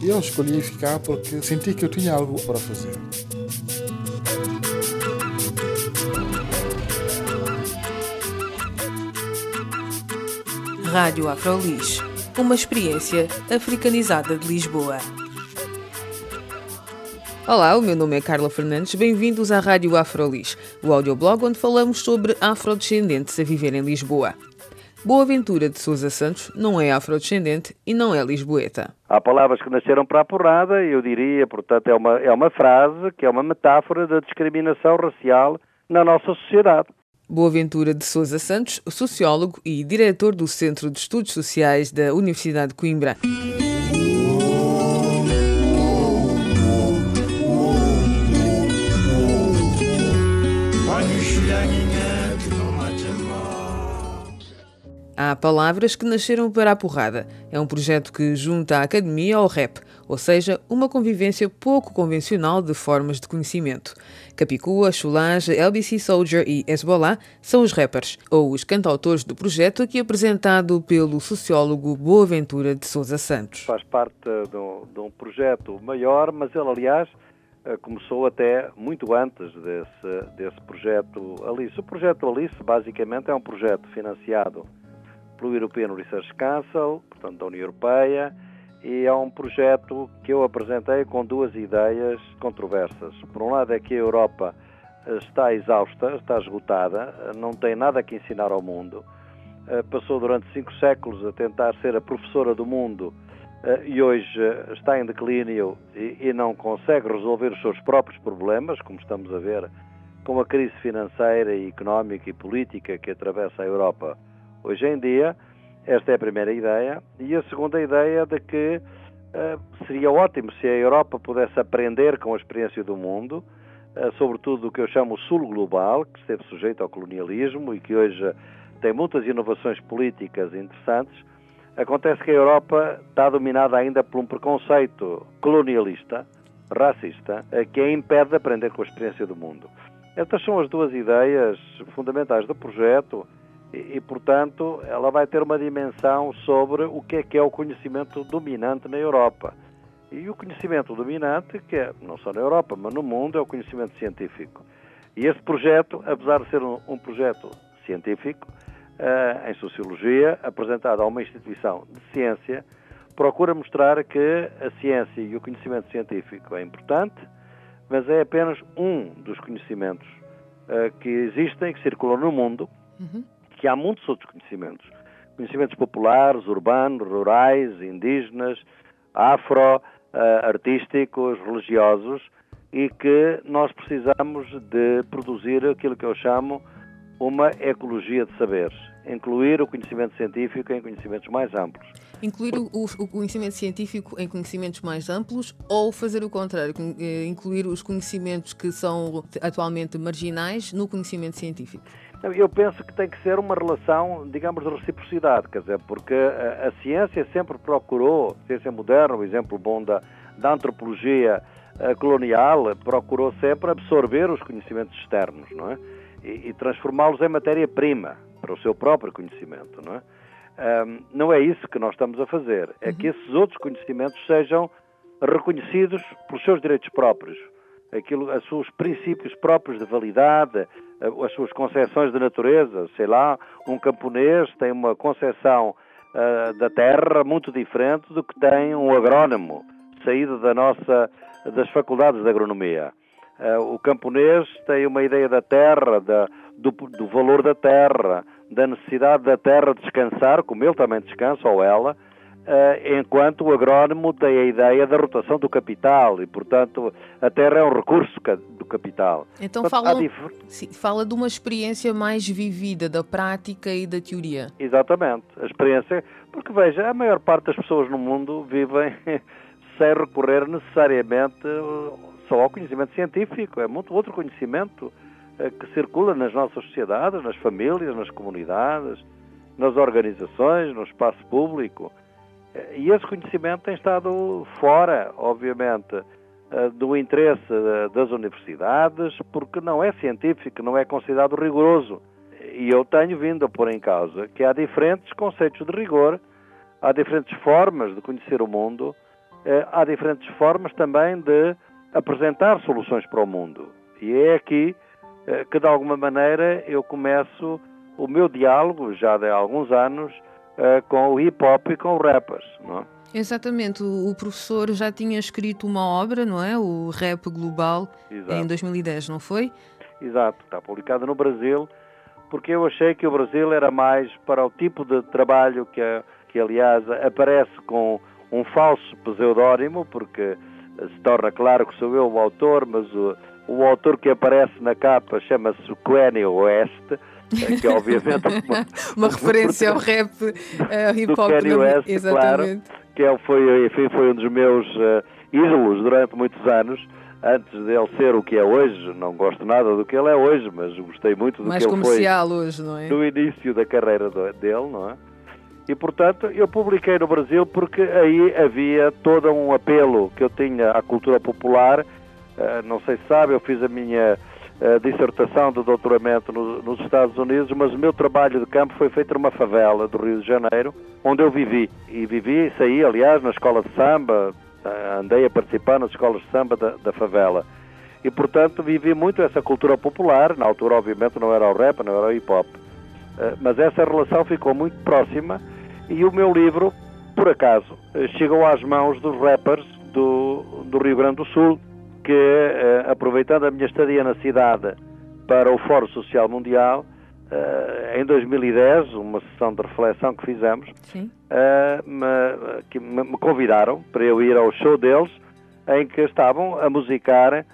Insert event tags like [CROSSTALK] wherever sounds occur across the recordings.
Eu escolhi ficar porque senti que eu tinha algo para fazer. Rádio Afrolis, uma experiência africanizada de Lisboa. Olá, o meu nome é Carla Fernandes, bem-vindos à Rádio Afrolis, o audioblog onde falamos sobre afrodescendentes a viver em Lisboa. Boa Ventura de Sousa Santos não é afrodescendente e não é lisboeta. Há palavras que nasceram para a porrada, eu diria, portanto, é uma, é uma frase que é uma metáfora da discriminação racial na nossa sociedade. Boaventura de Souza Santos, sociólogo e diretor do Centro de Estudos Sociais da Universidade de Coimbra. Há palavras que nasceram para a porrada. É um projeto que junta a academia ao rap, ou seja, uma convivência pouco convencional de formas de conhecimento. Capicua, Chulage, LBC Soldier e Hezbollah são os rappers, ou os cantautores do projeto é apresentado pelo sociólogo Boaventura de Souza Santos. Faz parte de um, de um projeto maior, mas ele, aliás, eh, começou até muito antes desse, desse projeto Alice. O projeto Alice, basicamente, é um projeto financiado pelo European Research Council, portanto da União Europeia, e é um projeto que eu apresentei com duas ideias controversas. Por um lado é que a Europa está exausta, está esgotada, não tem nada que ensinar ao mundo. Eh, passou durante cinco séculos a tentar ser a professora do mundo eh, e hoje está em declínio e não consegue resolver os seus próprios problemas, como estamos a ver com a crise financeira e económica e política que atravessa a Europa hoje em dia. Esta é a primeira ideia. E a segunda ideia de que uh, seria ótimo se a Europa pudesse aprender com a experiência do mundo, uh, sobretudo o que eu chamo o sul global, que esteve sujeito ao colonialismo e que hoje tem muitas inovações políticas interessantes. Acontece que a Europa está dominada ainda por um preconceito colonialista, racista, uh, que a impede de aprender com a experiência do mundo. Estas são as duas ideias fundamentais do projeto e, e, portanto, ela vai ter uma dimensão sobre o que é que é o conhecimento dominante na Europa. E o conhecimento dominante, que é não só na Europa, mas no mundo, é o conhecimento científico. E esse projeto, apesar de ser um, um projeto científico, uh, em sociologia, apresentado a uma instituição de ciência, procura mostrar que a ciência e o conhecimento científico é importante, mas é apenas um dos conhecimentos uh, que existem, que circulam no mundo, uhum que há muitos outros conhecimentos. Conhecimentos populares, urbanos, rurais, indígenas, afro, uh, artísticos, religiosos, e que nós precisamos de produzir aquilo que eu chamo uma ecologia de saberes, incluir o conhecimento científico em conhecimentos mais amplos. Incluir o, o, conhecimento científico em conhecimentos mais amplos ou fazer o contrário, eh, incluir os conhecimentos que são atualmente marginais no conhecimento científico? Eu penso que tem que ser uma relação, digamos, de reciprocidade, quer dizer, porque a, a ciência sempre procurou, a ciência moderna, o exemplo bom da, da antropologia eh, colonial, procurou sempre absorver os conhecimentos externos, não é? E, e transformá-los em matéria-prima para o seu próprio conhecimento, não é? Um, não é isso que nós estamos a fazer, é que uhum. esses outros conhecimentos sejam reconhecidos pelos seus direitos próprios, aquilo, os seus princípios próprios de validade, as suas concepções de natureza. Sei lá, um camponês tem uma concepção uh, da terra muito diferente do que tem um agrónomo, saído da nossa, das faculdades de agronomia. Uh, o camponês tem uma ideia da terra, da, do, do valor da terra, da necessidade da terra descansar, como ele também descansa, ou ela, enquanto o agrónomo tem a ideia da rotação do capital e, portanto, a terra é um recurso do capital. Então fala, sim, fala de uma experiência mais vivida da prática e da teoria. Exatamente, a experiência, porque veja, a maior parte das pessoas no mundo vivem [LAUGHS] sem recorrer necessariamente só ao conhecimento científico, é muito outro conhecimento eh, que circula nas nossas sociedades, nas famílias, nas comunidades, nas organizações, no espaço público. Eh, e esse conhecimento tem estado fora, obviamente, eh, do interesse das universidades, porque não é científico, não é considerado rigoroso. E eu tenho vindo a pôr em causa que há diferentes conceitos de rigor, há diferentes formas de conhecer o mundo, há diferentes formas também de apresentar soluções para o mundo. E é aqui eh, que, de alguma maneira, eu começo o meu diálogo, já de alguns anos, eh, com o hip hop e com o rappers. Não é? Exatamente, o professor já tinha escrito uma obra, não é? O Rap Global, Exato. em 2010, não foi? Exato, está publicado no Brasil, porque eu achei que o Brasil era mais para o tipo de trabalho que, que aliás, aparece com um falso pseudónimo, porque se torna claro que sou eu o autor, mas o, o autor que aparece na capa chama-se Kanye West, que é obviamente [LAUGHS] uma, uma [LAUGHS] referência ao rap uh, hip hop. Kanye West, Exatamente. claro, que é, foi, enfim, foi um dos meus uh, ídolos durante muitos anos antes dele ser o que é hoje, não gosto nada do que ele é hoje, mas gostei muito do Mais que ele foi hoje, não é? no início da carreira dele, não é? E, portanto, eu publiquei no Brasil porque aí havia todo um apelo que eu tinha à cultura popular. Uh, não sei se sabe, eu fiz a minha uh, dissertação de doutoramento no, nos Estados Unidos, mas o meu trabalho de campo foi feito numa favela do Rio de Janeiro, onde eu vivi. E vivi saí, aliás, na escola de samba, uh, andei a participar nas escolas de samba da, da favela. E, portanto, vivi muito essa cultura popular. Na altura, obviamente, não era o rap, não era o hip hop. mas essa relação ficou muito próxima e o meu livro, por acaso, chegou às mãos dos rappers do, do Rio Grande do Sul, que, eh, aproveitando a minha estadia na cidade para o Fórum Social Mundial, eh, em 2010, uma sessão de reflexão que fizemos, eh, me, que me convidaram para eu ir ao show deles, em que estavam a musicar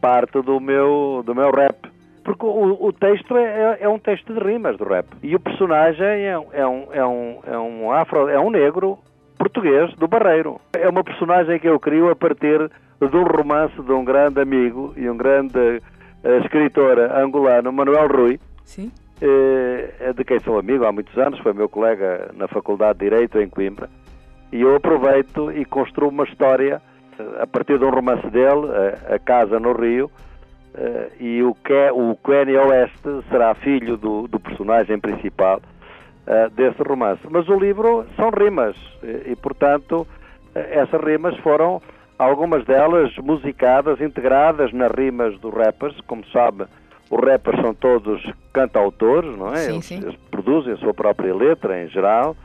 parte do meu, do meu rap porque o, o texto é, é, um texto de rimas do rap. E o personagem é, é, um, é, um, é um afro, é um negro português do Barreiro. É uma personagem que eu crio a partir de um romance de um grande amigo e um grande uh, escritor angolano, Manuel Rui. Sim. Uh, de quem sou amigo há muitos anos, foi meu colega na Faculdade de Direito em Coimbra. E eu aproveito e construo uma história uh, a partir de um romance dele, A Casa no Rio, Uh, e o, Ke, o Kanye West será filho do, do personagem principal uh, desse romance. Mas o livro são rimas e, e portanto, essas rimas foram algumas delas musicadas, integradas nas rimas dos rappers. Como sabe, os rappers são todos cantautores, não é? Sim, eles, sim. eles, produzem a sua própria letra em geral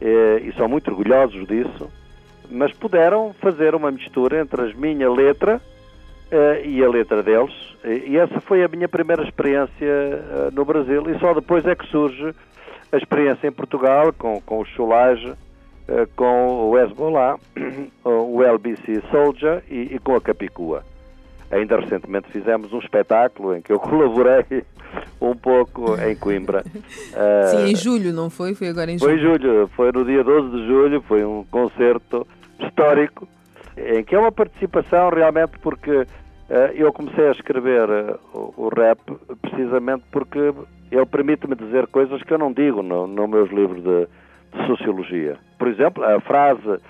e, e são muito orgulhosos disso. Mas puderam fazer uma mistura entre a minha letra Uh, e a letra deles. E essa foi a minha primeira experiência uh, no Brasil. E só depois é que surge a experiência em Portugal, com, com o Cholage, uh, com o Hezbollah, [CLEARS THROAT] o LBC Soldier e, e, com a Capicua. Ainda recentemente fizemos um espetáculo em que eu [LAUGHS] colaborei um pouco em Coimbra. [LAUGHS] Sim, em julho, não foi? Foi agora em julho. Foi em julho, foi no dia 12 de julho, foi um concerto histórico em que é uma participação realmente porque uh, eu comecei a escrever uh, o, o, rap precisamente porque ele permite-me dizer coisas que eu não digo nos no meus livros de, de sociologia. Por exemplo, a frase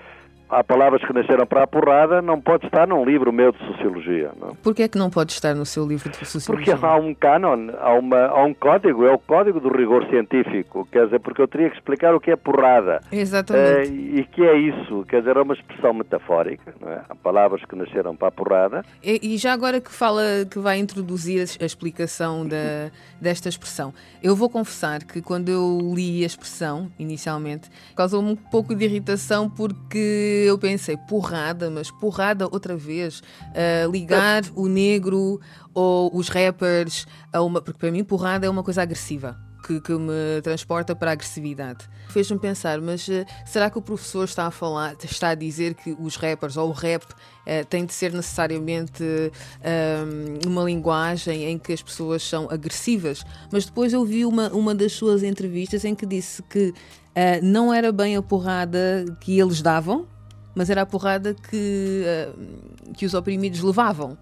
há palavras que nasceram para a porrada, não pode estar num livro meu de sociologia. Não? Porquê é que não pode estar no seu livro de sociologia? Porque há um canon, há, uma, há um código, é o código do rigor científico, quer dizer, porque eu teria que explicar o que é porrada. Exatamente. Uh, e que é isso, quer dizer, é uma expressão metafórica, não é? há palavras que nasceram para a porrada. E, e já agora que fala, que vai introduzir a explicação da, desta expressão, eu vou confessar que quando eu li a expressão, inicialmente, causou-me um pouco de irritação porque eu pensei, porrada, mas porrada outra vez, uh, ligar o negro ou os rappers a uma. Porque para mim, porrada é uma coisa agressiva. Que, que, me transporta para a agressividade. Fez-me pensar, mas uh, será que o professor está a falar, está a dizer que os rappers ou o rap uh, tem de ser necessariamente uh, uma linguagem em que as pessoas são agressivas? Mas depois eu vi uma, uma das suas entrevistas em que disse que não era bem a porrada que eles davam, mas era a porrada que, uh, que os oprimidos levavam.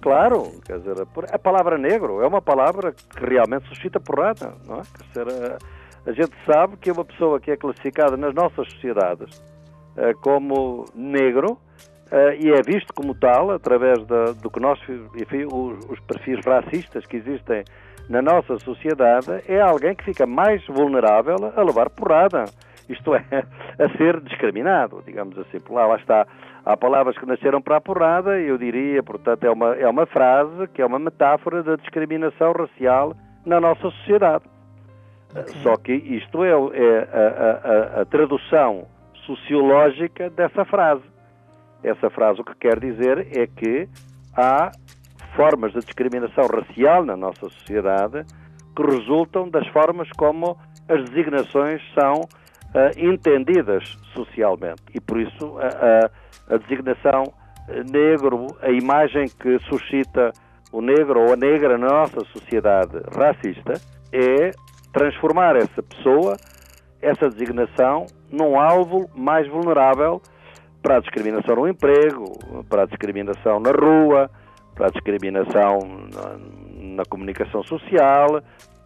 Claro, quer dizer, a palavra negro é uma palavra que realmente suscita porrada, não é? Quer dizer, a, a gente sabe que uma pessoa que é classificada nas nossas sociedades uh, como negro uh, e é visto como tal através da, do que nós, enfim, os, os perfis racistas que existem na nossa sociedade, é alguém que fica mais vulnerável a levar porrada isto é, [LAUGHS] a ser discriminado, digamos assim. Por lá, lá está. Há palavras que nasceram para a porrada, eu diria, portanto, é uma, é uma frase que é uma metáfora da discriminação racial na nossa sociedade. Okay. Só que isto é, é a, a, a, tradução sociológica dessa frase. Essa frase o que quer dizer é que há formas de discriminação racial na nossa sociedade que resultam das formas como as designações são entendidas socialmente. E por isso a, a, a designação eh, negro, a imagem que suscita o negro ou a negra na nossa sociedade racista é transformar essa pessoa, essa designação, num alvo mais vulnerável para a discriminação no emprego, para a discriminação na rua, para a discriminação na, na comunicação social,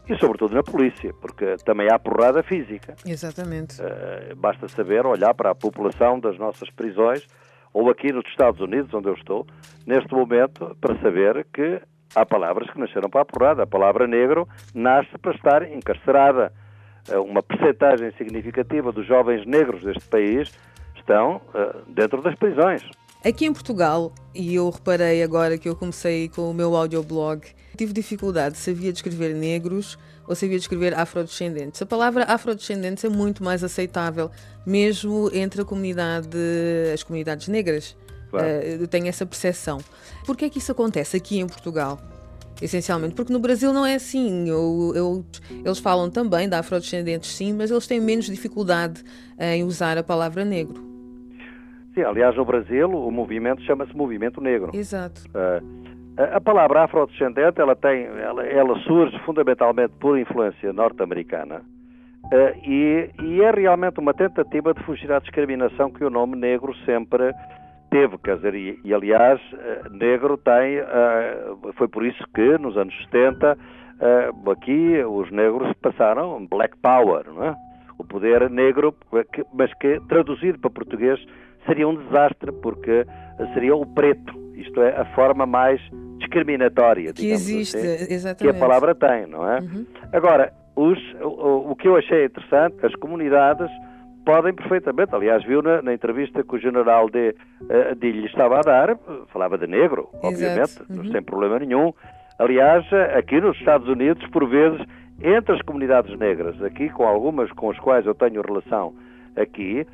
e sobretudo na polícia, porque também há porrada física. Exatamente. Uh, basta saber olhar para a população das nossas prisões, ou aqui nos Estados Unidos, onde eu estou, neste momento, para saber que há palavras que nasceram para a porrada. A palavra negro nasce para estar encarcerada. Uh, uma percentagem significativa dos jovens negros deste país estão uh, dentro das prisões. Aqui em Portugal, e eu reparei agora que eu comecei com o meu audioblog, tive dificuldade, sabia descrever negros ou sabia descrever afrodescendentes. A palavra afrodescendentes é muito mais aceitável, mesmo entre a comunidade, as comunidades negras. Claro. Uh, eu tenho essa percepção. Por que é que isso acontece aqui em Portugal? Essencialmente, porque no Brasil não é assim. Eu, eu, eles falam também de afrodescendentes, sim, mas eles têm menos dificuldade em usar a palavra negro. Sim, aliás, no Brasil o movimento chama-se Movimento Negro. Exato. Uh, a palavra afrodescendente ela tem, ela, ela, surge fundamentalmente por influência norte-americana uh, e, e, é realmente uma tentativa de fugir à discriminação que o nome negro sempre teve, quer dizer, e, e aliás, uh, negro tem, foi por isso que nos anos 70 aqui os negros passaram Black Power, não é? o poder negro, mas que traduzido para português seria um desastre, porque seria o preto, isto é, a forma mais discriminatória, que existe, assim, exatamente. que a palavra tem, não é? Uhum. Agora, os, o, o, que eu achei interessante, as comunidades podem perfeitamente, aliás, viu na, na entrevista que o general de, uh, de lhe estava a dar, falava de negro, obviamente, uhum. sem problema nenhum. Aliás, aqui nos Estados Unidos, por vezes, entre as comunidades negras, aqui com algumas com as quais eu tenho relação aqui,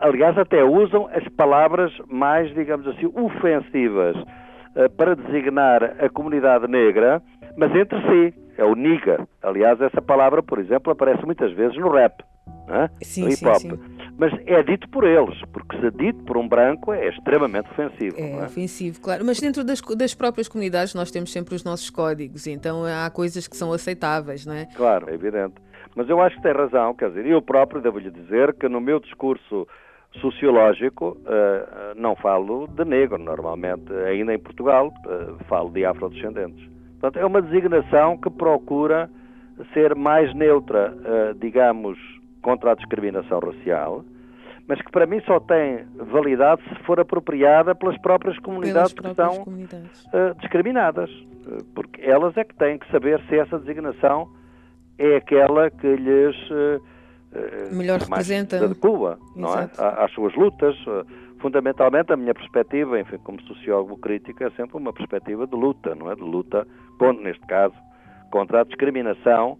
aliás, até usam as palavras mais, digamos assim, ofensivas uh, para designar a comunidade negra, mas entre si. É o nigger. Aliás, essa palavra, por exemplo, aparece muitas vezes no rap, é? sim, no hip hop. Sim, sim. Mas é dito por eles, porque se dito por um branco é extremamente ofensivo. É, é? ofensivo, claro. Mas dentro das, das próprias comunidades nós temos sempre os nossos códigos, então há coisas que são aceitáveis, não é? Claro, é evidente. Mas eu acho que tem razão, quer dizer, eu próprio devo-lhe dizer que no meu discurso sociológico uh, não falo de negro, normalmente, ainda em Portugal, uh, falo de afrodescendentes. Portanto, é uma designação que procura ser mais neutra, digamos, contra a discriminação racial, mas que para mim só tem validade se for apropriada pelas próprias comunidades pelas próprias que são comunidades. discriminadas, porque elas é que têm que saber se essa designação é aquela que lhes uh, melhor representa de Cuba, não é? Às suas lutas. Uh, fundamentalmente, a minha perspectiva, enfim, como sociólogo crítico, é sempre uma perspectiva de luta, não é? De luta, contra, neste caso, contra a discriminação,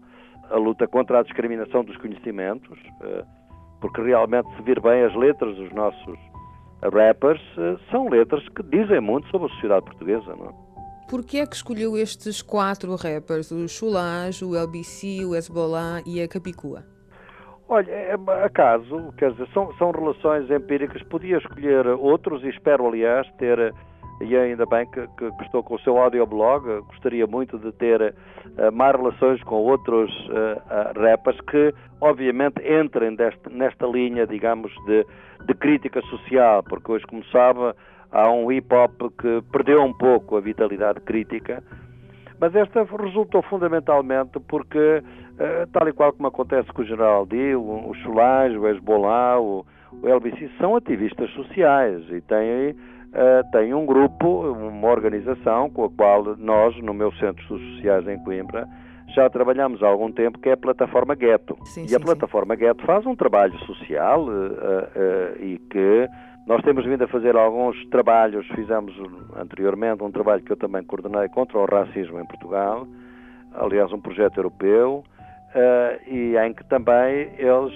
a luta contra a discriminação dos conhecimentos, porque realmente, se vir bem as letras dos nossos rappers, são letras que dizem muito sobre a sociedade portuguesa, não é? Porquê é que escolheu estes quatro rappers, o Chulage, o LBC, o Hezbollah e a Capicua? Olha, é acaso, quer dizer, são, são relações empíricas. Podia escolher outros e espero, aliás, ter e ainda bem que, que, que estou com o seu audioblog. Gostaria muito de ter uh, mais relações com outros uh, uh, rappers que, obviamente, entrem deste, nesta linha, digamos, de, de crítica social, porque hoje, como sabe, há um hip hop que perdeu um pouco a vitalidade crítica. Mas esta resultou fundamentalmente porque, tal e qual como acontece com o General D, o, Solange, o Hezbollah, o, o LBC, são ativistas sociais e têm uh, tem um grupo, uma organização com a qual nós, no meu Centro Sociais em Coimbra, já trabalhamos há algum tempo, que é a plataforma Gueto. Sim, e sim, a plataforma sim. Gueto faz um trabalho social uh, uh, e que nós temos vindo a fazer alguns trabalhos, fizemos anteriormente um trabalho que eu também coordenei contra o racismo em Portugal, aliás um projeto europeu, uh, e em que também eles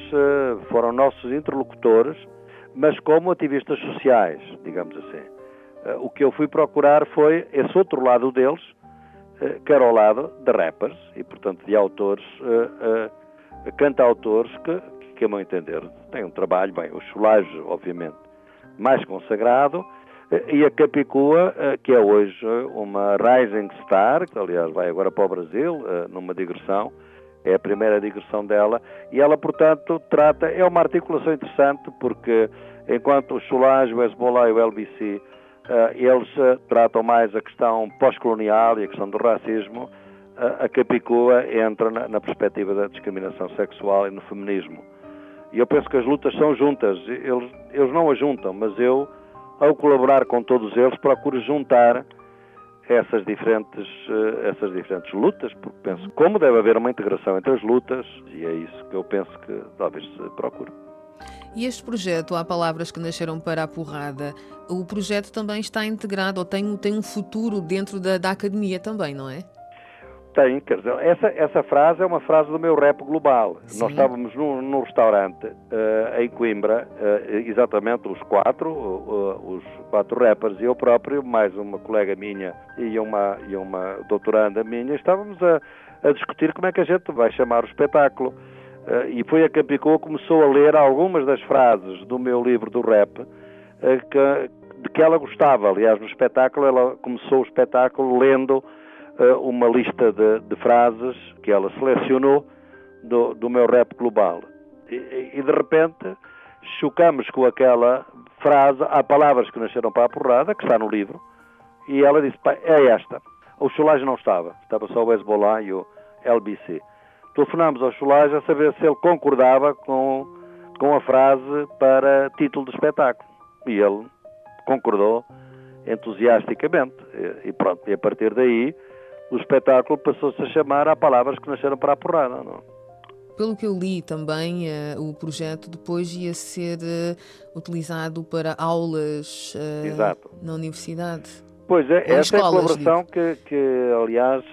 foram nossos interlocutores mas como ativistas sociais, digamos assim. Eh, o que eu fui procurar foi esse outro lado deles, que era o lado de rappers e, portanto, de autores, cantautores que, que, a meu entender, têm um trabalho, bem, o Cholage, obviamente, mais consagrado, e a Capicua, que é hoje uma rising star, que aliás vai agora para o Brasil, numa digressão, é a primeira digressão dela, e ela, portanto, trata, é uma articulação interessante, porque enquanto o Solange, o Hezbollah e o LBC, eh, eles tratam mais a questão pós-colonial e a questão do racismo, a Capicua entra na, perspectiva da discriminação sexual e no feminismo. E eu penso que as lutas são juntas, eles, eles não as juntam, mas eu, ao colaborar com todos eles, procuro juntar essas diferentes, eh, essas diferentes lutas, porque penso como deve haver uma integração entre as lutas, e é isso que eu penso que talvez se procure. E este projeto, há palavras que nasceram para a porrada, o projeto também está integrado, ou tem, tem um futuro dentro da, da academia também, não é? Tem, quer dizer, essa, essa frase é uma frase do meu rap global. Sim. Nós estávamos num, num restaurante uh, em Coimbra, uh, exatamente os quatro, uh, os quatro rappers e eu próprio, mais uma colega minha e uma, e uma doutoranda minha, estávamos a, a discutir como é que a gente vai chamar o espetáculo. e foi a Capicô que começou a ler algumas das frases do meu livro do rap, que, de que ela gostava. Aliás, no espetáculo, ela começou o espetáculo lendo uma lista de, de, frases que ela selecionou do, do meu rap global. E, e, de repente chocamos com aquela frase, há palavras que nasceram para a porrada, que está no livro, e ela disse, é esta. O Cholage não estava, estava só o Hezbollah e o LBC. Telefonámos ao Cholage a saber se ele concordava com, com a frase para título do espetáculo. E ele concordou entusiasticamente. E, e pronto, e a partir daí o espetáculo passou-se a chamar a palavras que nasceram para a porrada. Não? Pelo que eu li também, uh, o projeto depois ia ser uh, utilizado para aulas uh, na universidade. Pois é, essa é a colaboração que, que, aliás,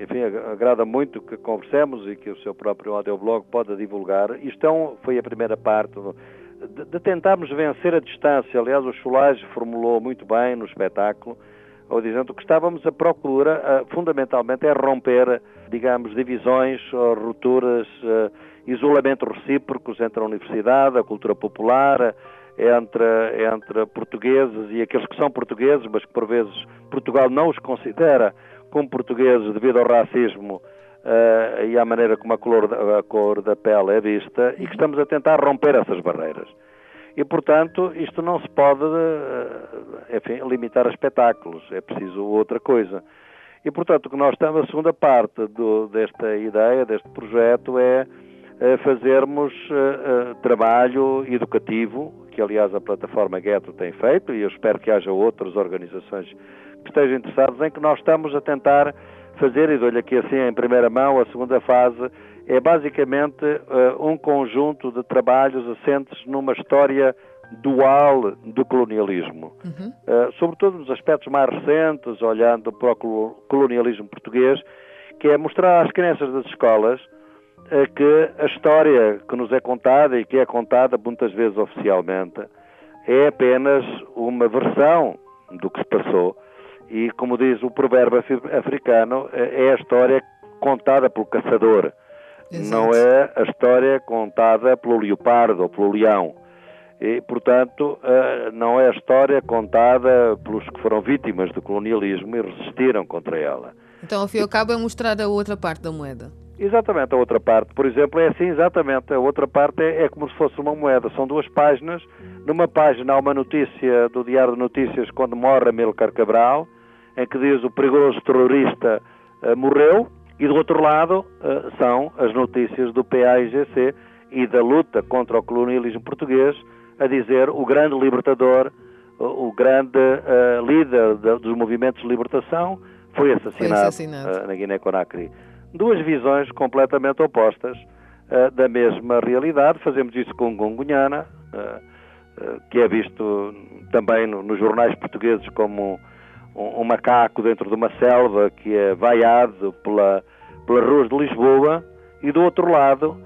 enfim, agrada muito que conversemos e que o seu próprio audioblog pode divulgar. Isto é um, foi a primeira parte de, de tentarmos vencer a distância. Aliás, o Cholage formulou muito bem no espetáculo ou dizendo que estávamos à procura, fundamentalmente, é romper, digamos, divisões, rupturas, eh, isolamentos recíprocos entre a universidade, a cultura popular, entre, entre portugueses e aqueles que são portugueses, mas que por vezes Portugal não os considera como portugueses devido ao racismo uh, e à maneira como a cor, a cor da pele é vista, e que estamos a tentar romper essas barreiras. E, portanto, isto não se pode, eh, enfim, limitar a espetáculos, é preciso outra coisa. E, portanto, o que nós estamos, a segunda parte do, desta ideia, deste projeto, é, é fazermos uh, trabalho educativo, que aliás a plataforma Ghetto tem feito, e eu espero que haja outras organizações que estejam interessadas, em que nós estamos a tentar fazer, e dou-lhe aqui assim em primeira mão, a segunda fase é basicamente uh, um conjunto de trabalhos assentes numa história dual do colonialismo, uhum. uh, sobretudo nos aspectos mais recentes, olhando para o colonialismo português, que é mostrar às crianças das escolas uh, que a história que nos é contada e que é contada muitas vezes oficialmente é apenas uma versão do que se passou. E, como diz o provérbio africano, é a história contada pelo caçador Exato. não é a história contada pelo leopardo ou pelo leão. E, portanto, uh, não é a história contada pelos que foram vítimas do colonialismo e resistiram contra ela. Então, ao fim e ao cabo, é mostrar a outra parte da moeda. Exatamente, a outra parte, por exemplo, é assim, exatamente. A outra parte é, é, como se fosse uma moeda. São duas páginas. Numa página há uma notícia do Diário de Notícias quando morre Amilcar Cabral, em que diz o perigoso terrorista uh, morreu, e do outro lado uh, são as notícias do PAIGC e da luta contra o colonialismo português, a dizer o grande libertador, o, o grande uh, líder de, dos movimentos de libertação, foi assassinado, foi assassinado. na Guiné-Conakry duas visões completamente opostas uh, da mesma realidade. Fazemos isso com Gongunhana, uh, uh, que é visto também no, nos jornais portugueses como um, um, macaco dentro de uma selva que é vaiado pela, pelas ruas de Lisboa, e do outro lado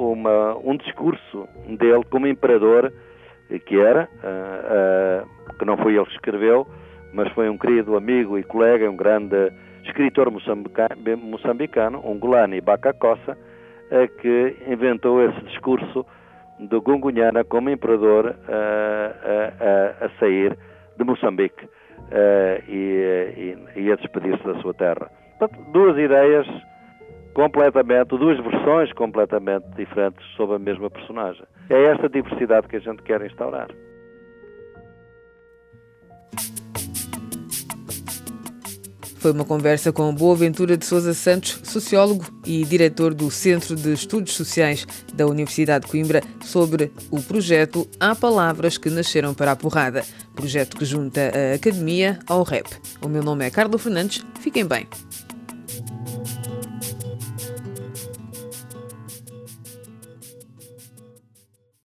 uma, um discurso dele como imperador, que era, que não foi ele que escreveu, mas foi um querido amigo e colega, um grande escritor moçambicano, Ungulani Bacacossa, que inventou esse discurso do Gungunhana como imperador a, a, sair de Moçambique e, e, a despedir-se da sua terra. Portanto, duas ideias completamente, duas versões completamente diferentes sobre a mesma personagem. É esta diversidade que a gente quer instaurar. Foi uma conversa com Boaventura de Souza Santos, sociólogo e diretor do Centro de Estudos Sociais da Universidade de Coimbra, sobre o projeto Há Palavras que Nasceram para a Porrada, projeto que junta a academia ao rap. O meu nome é Carlos Fernandes, fiquem bem.